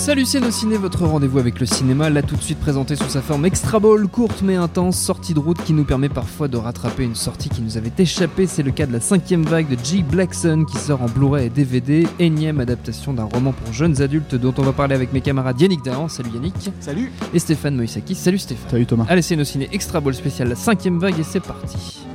Salut ciné, votre rendez-vous avec le cinéma, là tout de suite présenté sous sa forme extra ball, courte mais intense, sortie de route qui nous permet parfois de rattraper une sortie qui nous avait échappé. C'est le cas de la cinquième vague de G. Blackson qui sort en Blu-ray et DVD, énième adaptation d'un roman pour jeunes adultes dont on va parler avec mes camarades Yannick Dahan, salut Yannick, Salut et Stéphane Moïsaki, salut Stéphane. Salut Thomas. Allez ciné extra ball spécial la cinquième vague et c'est parti.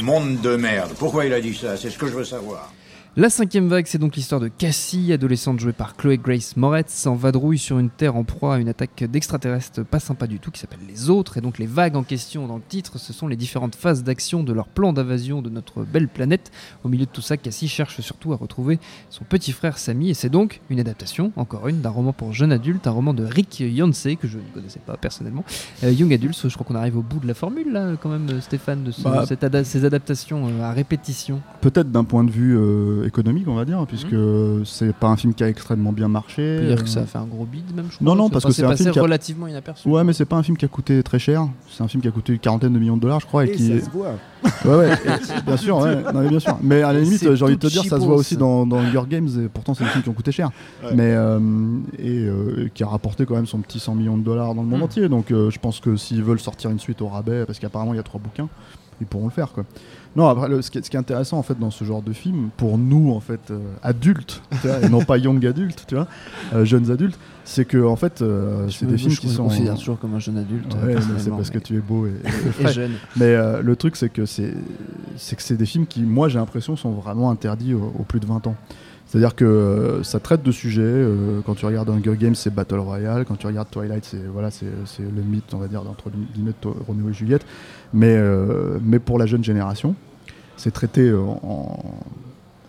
Monde de merde. Pourquoi il a dit ça? C'est ce que je veux savoir. La cinquième vague, c'est donc l'histoire de Cassie, adolescente jouée par Chloé Grace Moretz, en vadrouille sur une terre en proie à une attaque d'extraterrestres pas sympa du tout qui s'appelle les autres. Et donc les vagues en question dans le titre, ce sont les différentes phases d'action de leur plan d'invasion de notre belle planète. Au milieu de tout ça, Cassie cherche surtout à retrouver son petit frère Sammy. Et c'est donc une adaptation, encore une, d'un roman pour jeunes adultes, un roman de Rick Yancey, que je ne connaissais pas personnellement. Euh, Young Adults, je crois qu'on arrive au bout de la formule là, quand même, Stéphane, de ce- Bah, cette ada- ces adaptations euh, à répétition. Peut-être d'un point de vue euh, économique, on va dire, puisque c'est pas un film qui a extrêmement bien marché. Peut dire que euh, ça a fait un gros bid même, je Non, crois. non, parce que c'est un passé film qui a- relativement inaperçu. Ouais, mais c'est pas un film qui a coûté très cher. C'est un film qui a coûté une quarantaine de millions de dollars, je crois, et, Et qui. ça se voit. Ouais, ouais, et- bien sûr, ouais, non, mais bien sûr. Mais à la limite, j'ai envie de te dire, ça se voit aussi dans, dans Hunger Games, et pourtant c'est des films qui ont coûté cher. Ouais. Mais euh, et euh, qui a rapporté quand même son petit 100 millions de dollars dans le monde Mm. entier. Donc euh, je pense que s'ils veulent sortir une suite au rabais, parce qu'apparemment il y a trois bouquins, ils pourront le faire quoi. Non, après, le- ce, qui est, ce qui est intéressant en fait dans ce genre de film, pour nous en fait euh, adultes, tu vois, et non pas young adultes, tu vois, euh, jeunes adultes, c'est que en fait euh, c'est des films qui sont. considère toujours comme un jeune adulte. Ouais, c'est parce que tu es beau et, et et jeune. Mais euh, le truc, c'est que c'est c'est que c'est des films qui, moi, j'ai l'impression, sont vraiment interdits aux, aux plus de 20 ans. C'est-à-dire que euh, ça traite de sujets. euh, quand tu regardes Hunger Games, c'est Battle Royale. Quand tu regardes Twilight, c'est voilà, c'est le mythe, on va dire, entre guillemets de Roméo et Juliette. Mais euh, mais pour la jeune génération, c'est traité en,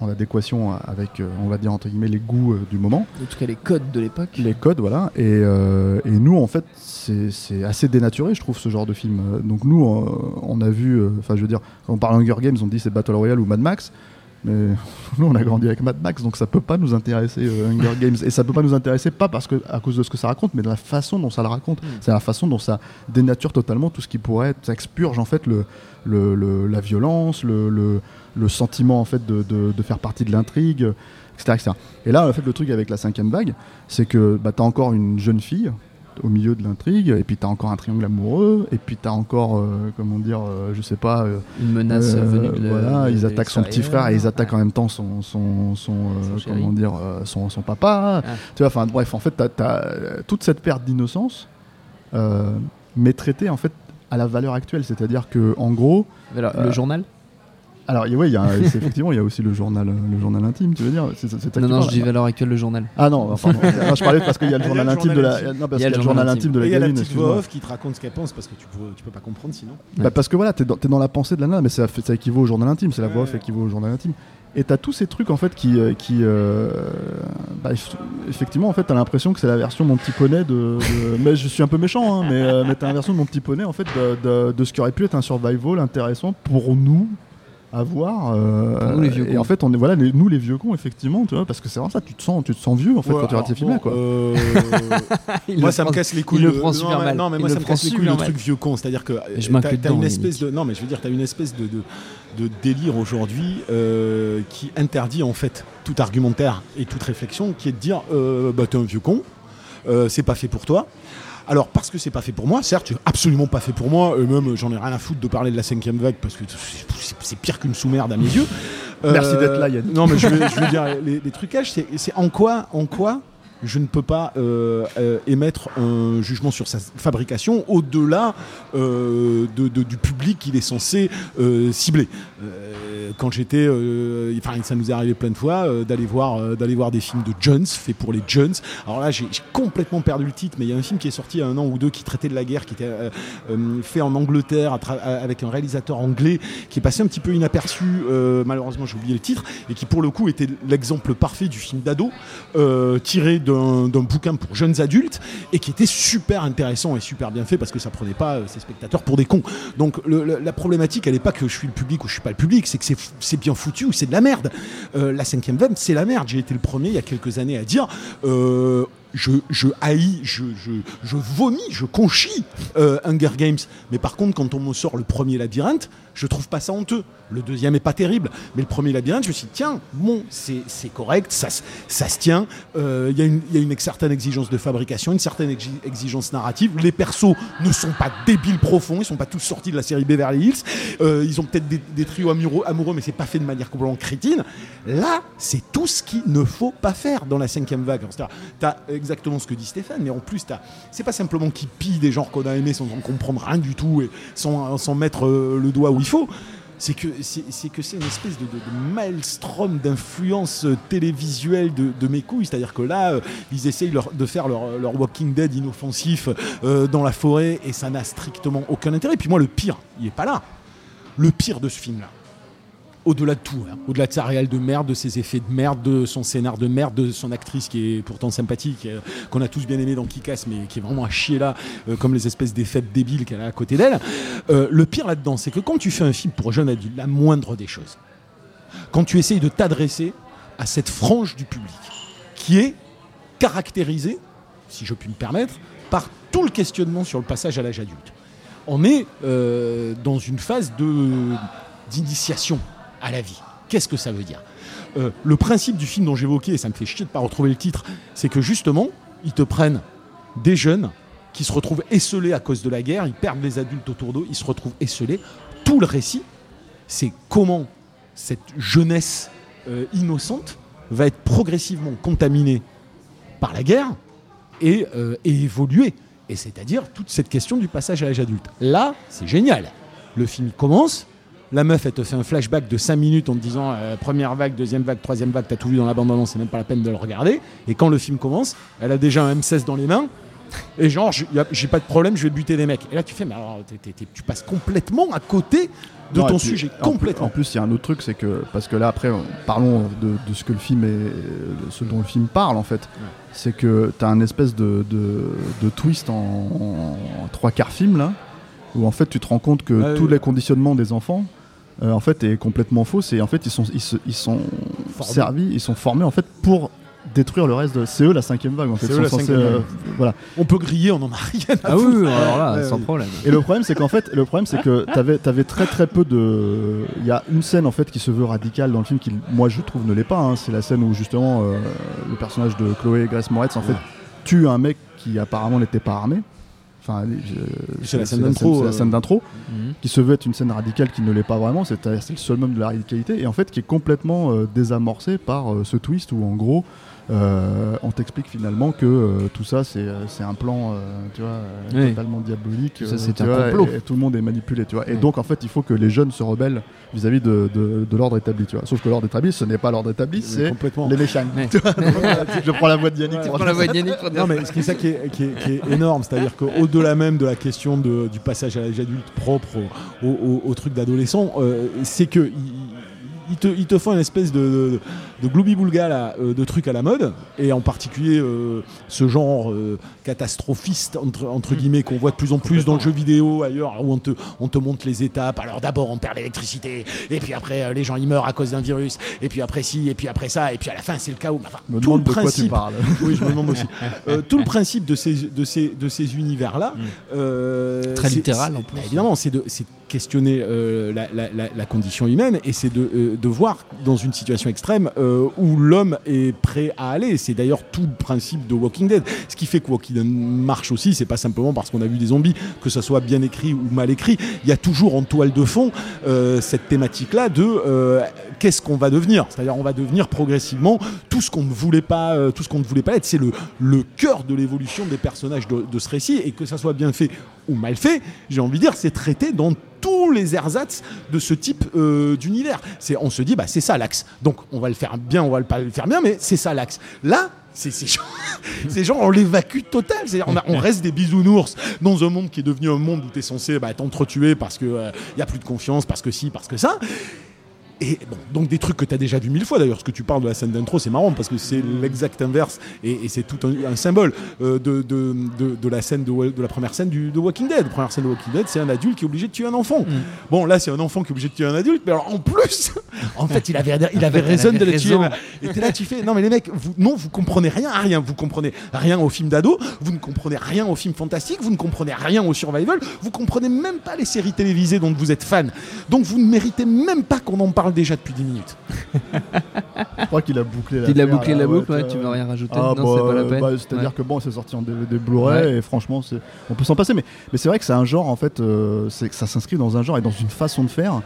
en adéquation avec, on va dire entre guillemets, les goûts du moment En tout cas, les codes de l'époque. les codes, voilà. Et, et nous, en fait, c'est assez dénaturé, je trouve, ce genre de film. Donc nous, on a vu, enfin, je veux dire, quand on parle Hunger Games, on dit c'est Battle Royale ou Mad Max. Mais nous, on a grandi avec Mad Max, donc ça peut pas nous intéresser euh, Hunger Games. Et ça peut pas nous intéresser pas parce que à cause de ce que ça raconte, mais de la façon dont ça le raconte. Mm. C'est la façon dont ça dénature totalement tout ce qui pourrait être, ça expurge en fait le, le- le- la violence, le, le- le sentiment en fait de, de- de faire partie de l'intrigue, etc., etc. Et là, en fait, le truc avec la cinquième vague, c'est que bah, tu as encore une jeune fille au milieu de l'intrigue, et puis tu as encore un triangle amoureux, et puis tu as encore, euh, comment dire, euh, je sais pas, euh, Une menace euh, venue de voilà, ils attaquent son petit frère et ils attaquent en même temps son, son, son, Son chéri. comment dire, son, son papa. Ah. Tu vois, enfin bref, en fait, tu as, toute cette perte d'innocence, mais traitée en fait à la valeur actuelle, c'est-à-dire que en gros, Alors, le journal alors y- ouais, il y a, c'est- effectivement, il y a aussi le journal, le journal intime, tu veux dire Non, non, je dis valeur actuelle, le journal. Ah non, pardon. Non, je parlais parce qu'il y a le journal intime de la, non, parce Il y a qu'il y a le journal intime de la il y a la petite voix off qui te raconte ce qu'elle pense parce que tu peux, tu peux pas comprendre sinon. Bah, parce que voilà, t'es dans, t'es dans la pensée de la nana, mais ça, équivaut au journal intime, c'est la voix off équivaut au journal intime. Et t'as tous ces trucs en fait qui, euh, qui euh, bah, eff- effectivement en fait t'as l'impression que c'est la version de mon petit poney de, de- mais je suis un peu méchant, hein, mais, euh, mais t'as la version de mon petit poney en fait de, de- de ce qui aurait pu être un survival intéressant pour nous à voir. euh, nous, les vieux et cons. en fait on est voilà les- nous les vieux cons effectivement, tu vois, parce que c'est vraiment ça, tu te sens, tu te sens vieux en fait Ouais, quand tu regardes ces alors, films là bon, quoi. euh, Il moi le ça me casse les couilles. il le le- prend non, super mais- mal. Non mais moi ça me casse les couilles le truc vieux con, c'est-à-dire que je euh, t'as- t'as dedans, une espèce de non mais je veux dire t'as une espèce de, de, de délire aujourd'hui euh, qui interdit en fait tout argumentaire et toute réflexion qui est de dire euh, bah t'es un vieux con, euh, c'est pas fait pour toi. Alors parce que c'est pas fait pour moi, certes, absolument pas fait pour moi, et même j'en ai rien à foutre de parler de la cinquième vague parce que c'est- pire qu'une sous-merde à mes yeux. Merci d'être là, Yannick. Non mais je veux, je veux dire les, les trucages, c'est en quoi, en quoi je ne peux pas euh, euh, émettre un jugement sur sa fabrication au-delà euh, de, de- du public qu'il est censé cibler. Quand j'étais, euh, enfin ça nous est arrivé plein de fois euh, d'aller voir, euh, d'aller voir des films de Jones faits pour les Jones. Alors là j'ai complètement perdu le titre, mais il y a un film qui est sorti il y a un an ou deux qui traitait de la guerre, qui était fait en Angleterre avec un réalisateur anglais qui est passé un petit peu inaperçu. malheureusement j'ai oublié le titre et qui pour le coup était l'exemple parfait du film d'ado tiré d'un bouquin pour jeunes adultes et qui était super intéressant et super bien fait parce que ça prenait pas ses spectateurs pour des cons. Donc la problématique, elle est pas que je suis le public ou je suis pas le public, c'est que c'est c'est bien foutu ou c'est de la merde. Euh, la cinquième vague, c'est la merde. J'ai été le premier il y a quelques années à dire. euh, je, je haïs, je, vomis, je conchis euh, Hunger Games. Mais par contre, quand on me sort le premier labyrinthe, je trouve pas ça honteux. Le deuxième est pas terrible, mais le premier labyrinthe, je me suis dit, tiens, bon, c'est c'est correct, ça, se- tient. Euh, Il y, a une- certaine exigence de fabrication, une certaine exi- exigence narrative. Les persos ne sont pas débiles profonds, ils sont pas tous sortis de la série Beverly Hills. Euh, ils ont peut-être des, trios amoureux, amoureux, mais c'est pas fait de manière complètement crétine. Là, c'est tout ce qu'il ne faut pas faire dans la cinquième vague. Tu as exactement ce que dit Stéphane, mais en plus, c'est pas simplement qu'ils pillent des genres qu'on a aimés sans en comprendre rien du tout et sans, sans mettre euh, le doigt où il faut. C'est que c'est une espèce de, maelstrom d'influence euh, télévisuelle de, mes couilles. C'est-à-dire que là, euh, ils essayent de faire leur, Walking Dead inoffensif dans la forêt et ça n'a strictement aucun intérêt. Et puis moi, le pire, il est pas là. Le pire de ce film-là, au-delà de tout, hein, au-delà de sa réelle de merde, de ses effets de merde, de son scénar de merde, de son actrice qui est pourtant sympathique, euh, qu'on a tous bien aimé dans Kick-Ass, mais qui est vraiment à chier là, euh, comme les espèces d'effets débiles qu'elle a à côté d'elle. Euh, le pire là-dedans, c'est que quand tu fais un film pour jeunes adultes, la moindre des choses, quand tu essayes de t'adresser à cette frange du public qui est caractérisée, si je puis me permettre, par tout le questionnement sur le passage à l'âge adulte. On est dans une phase d'initiation à la vie. Qu'est-ce que ça veut dire? Euh, Le principe du film dont j'évoquais, et ça me fait chier de ne pas retrouver le titre, c'est que justement, ils te prennent des jeunes qui se retrouvent esselés à cause de la guerre, ils perdent les adultes autour d'eux, ils se retrouvent esselés. Tout le récit, c'est comment cette jeunesse euh, innocente va être progressivement contaminée par la guerre et, euh, et évoluer. Et c'est-à-dire toute cette question du passage à l'âge adulte. Là, c'est génial. Le film commence, la meuf, elle te fait un flashback de 5 minutes en te disant euh, première vague, deuxième vague, troisième vague, t'as tout vu dans la bande-annonce, c'est même pas la peine de le regarder. Et quand le film commence, elle a déjà un M16 dans les mains. Et genre, j'ai pas de problème, je vais buter des mecs. Et là, tu fais, mais alors, tu passes complètement à côté de Non, ton puis, sujet. en Complètement. En plus, il y a un autre truc, c'est que parce que là après, on- parlons de, de ce que le film est, de ce dont le film parle en fait. C'est que tu as un espèce de, de- de twist en, en trois quarts film là, où en fait tu te rends compte que Ouais, tous ouais. les conditionnements des enfants, euh, en fait, est complètement faux. Et en fait, ils sont, ils, se- ils sont Formés. servis, ils sont formés en fait pour détruire le reste. De... C'est eux la cinquième vague en fait. Eux la censés, euh, voilà. On peut griller, on en a rien à Ah oui, alors là, Ouais, sans problème. Et le problème, c'est qu'en fait, le problème, c'est que t'avais avais très très peu de. Il y a une scène en fait qui se veut radicale dans le film qui, moi, je trouve ne l'est pas. hein. C'est la scène où justement euh, le personnage de Chloé Grace Moretz en fait tue un mec qui apparemment n'était pas armé. Enfin, euh, C'est la scène d'intro, euh. Mhm. qui se veut être une scène radicale qui ne l'est pas vraiment. C'est le summum de la radicalité et en fait qui est complètement euh, désamorcé par euh, ce twist où en gros. Euh, on t'explique finalement que euh, tout ça c'est euh, c'est un plan euh, tu vois euh, Oui. totalement diabolique Tout ça, euh, c'est tu un vois, complot. et, et tout le monde est manipulé tu vois et donc en fait il faut que les jeunes se rebellent vis-à-vis de, de- de l'ordre établi tu vois sauf que l'ordre établi ce n'est pas l'ordre établi c'est complètement. les méchants je prends la voix de Yannick Ouais. pour Prends la voix de Yannick pour Non, mais ce qui est ça qui est, qui est- qui est énorme, c'est-à-dire qu'au-delà même de la question de- du passage à l'âge adulte propre au, au- au truc d'adolescent, euh, c'est que ils ils te, ils te font une espèce de, de, de gloubi-boulga là, euh, de trucs à la mode, et en particulier euh, ce genre euh, catastrophiste, entre, entre guillemets, qu'on voit de plus en plus dans le jeu vidéo ailleurs, où on te, on te montre les étapes. Alors d'abord, on perd l'électricité, et puis après, euh, les gens ils meurent à cause d'un virus, et puis après, ci, et puis après ça, et puis à la fin, c'est le chaos. Enfin, me tout le demande de quoi tu principe parles oui, je me demande aussi. Euh, tout le principe de ces, de ces, de ces univers-là. euh, Très c'est- littéral, en plus. bah, évidemment, c'est de, c'est de questionner euh, la, la- la- la condition humaine et c'est de, euh, de voir dans une situation extrême euh, où l'homme est prêt à aller. C'est d'ailleurs tout le principe de Walking Dead. Ce qui fait que Walking Dead marche aussi, c'est pas simplement parce qu'on a vu des zombies, que ça soit bien écrit ou mal écrit. Il y a toujours en toile de fond euh, cette thématique-là de euh, qu'est-ce qu'on va devenir? C'est-à-dire, on va devenir progressivement tout ce qu'on ne voulait pas, euh, tout ce qu'on ne voulait pas être. C'est le, le cœur de l'évolution des personnages de, de ce récit et que ça soit bien fait ou mal fait, j'ai envie de dire, c'est traité dans tous les ersatz de ce type euh, d'univers. C'est, on se dit, bah, c'est ça l'axe. Donc, on va le faire bien, on va le pas le faire bien, mais c'est ça l'axe. Là, ces gens, ces gens, on l'évacue total. On, a- on reste des bisounours dans un monde qui est devenu un monde où tu es censé bah, t'entretuer parce qu'il n'y a plus de confiance, parce que si, parce que ça. Et bon, donc des trucs que tu as déjà vu mille fois. D'ailleurs, ce que tu parles de la scène d'intro, c'est marrant parce que c'est l'exact inverse et, et c'est tout un, un symbole euh, de, de, de, de la scène de, la première scène du, de Walking Dead. La première scène de Walking Dead, c'est un adulte qui est obligé de tuer un enfant. Bon, là, c'est un enfant qui est obligé de tuer un adulte, mais alors en plus, en fait, il avait, il avait fait, raison de le tuer. Et t'es là, tu fais, non mais les mecs, vous, non, vous comprenez rien à rien. Vous comprenez rien au film d'ado, vous ne comprenez rien au film fantastique, vous ne comprenez rien au survival, vous comprenez même pas les séries télévisées dont vous êtes fan. Donc vous ne méritez même pas qu'on en parle déjà depuis 10 minutes. Je crois qu'il a bouclé la Il a affaire, bouclé là, la boucle, ouais, tu veux rien rajouter Ah, Non, c'est bah, pas la peine. bah, C'est-à-dire Ouais. que bon, c'est sorti en DVD Blu-ray et franchement, on peut s'en passer. Mais, mais c'est vrai que c'est un genre, en fait, euh, que ça s'inscrit dans un genre et dans une façon de faire.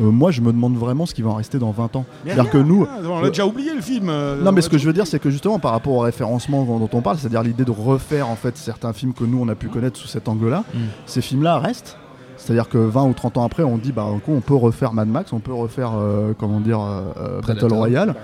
Euh, moi, je me demande vraiment ce qui va en rester dans 20 ans. C'est-à-dire que nous. rien, on l'a déjà oublié le film. euh, Non, on mais ce que je veux dire, c'est que justement, par rapport au référencement dont on parle, c'est-à-dire l'idée de refaire en fait certains films que nous on a pu connaître sous cet angle-là, Mm. ces films-là restent. C'est-à-dire que 20 ou 30 ans après, on dit bah en on peut refaire Mad Max, on peut refaire euh, comment dire euh, euh. Battle Royale.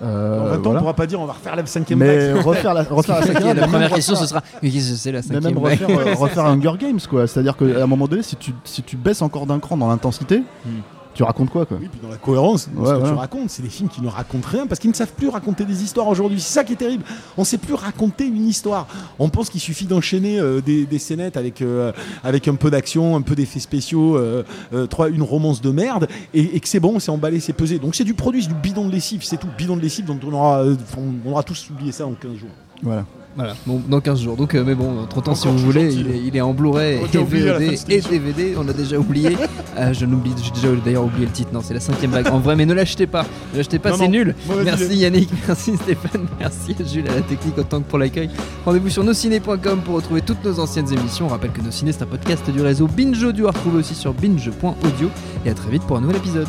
Dans Euh, 20 ans, on voilà. pourra pas dire on va refaire la cinquième Mais refaire la, refaire la cinquième, la première refaire- question, ce sera Mais c'est la même refaire, euh, refaire Hunger Games quoi. C'est-à-dire qu'à un moment donné, si tu, si tu baisses encore d'un cran dans l'intensité, Mm. Tu racontes quoi quoi Oui, puis dans la cohérence, Ouais, ce que tu racontes, c'est des films qui ne racontent rien parce qu'ils ne savent plus raconter des histoires aujourd'hui. C'est ça qui est terrible. On ne sait plus raconter une histoire. On pense qu'il suffit d'enchaîner euh, des, des scénettes avec, euh, avec un peu d'action, un peu d'effets spéciaux, euh, trois, une romance de merde et, et que c'est bon, c'est emballé, c'est pesé. Donc c'est du produit, c'est du bidon de lessive, c'est tout. Bidon de lessive dont on aura, on, on aura tous oublié ça en 15 jours. Voilà. Voilà, bon, dans 15 jours. Donc, euh, mais bon, entre temps, si vous voulez, gentil. il est, il est en Blu-ray On et VOD et. DVD. On a déjà oublié. Euh, je n'oublie, j'ai déjà d'ailleurs oublié le titre. Non, c'est la cinquième vague. En vrai, mais ne l'achetez pas. Ne l'achetez pas, c'est nul. mauvaise Merci idée. Yannick, merci Stéphane, merci Jules à la technique autant que pour l'accueil. Rendez-vous sur nosciné.com pour retrouver toutes nos anciennes émissions. On rappelle que Nos Ciné, c'est un podcast du réseau Binge Audio à retrouver aussi sur binge.audio. Et à très vite pour un nouvel épisode.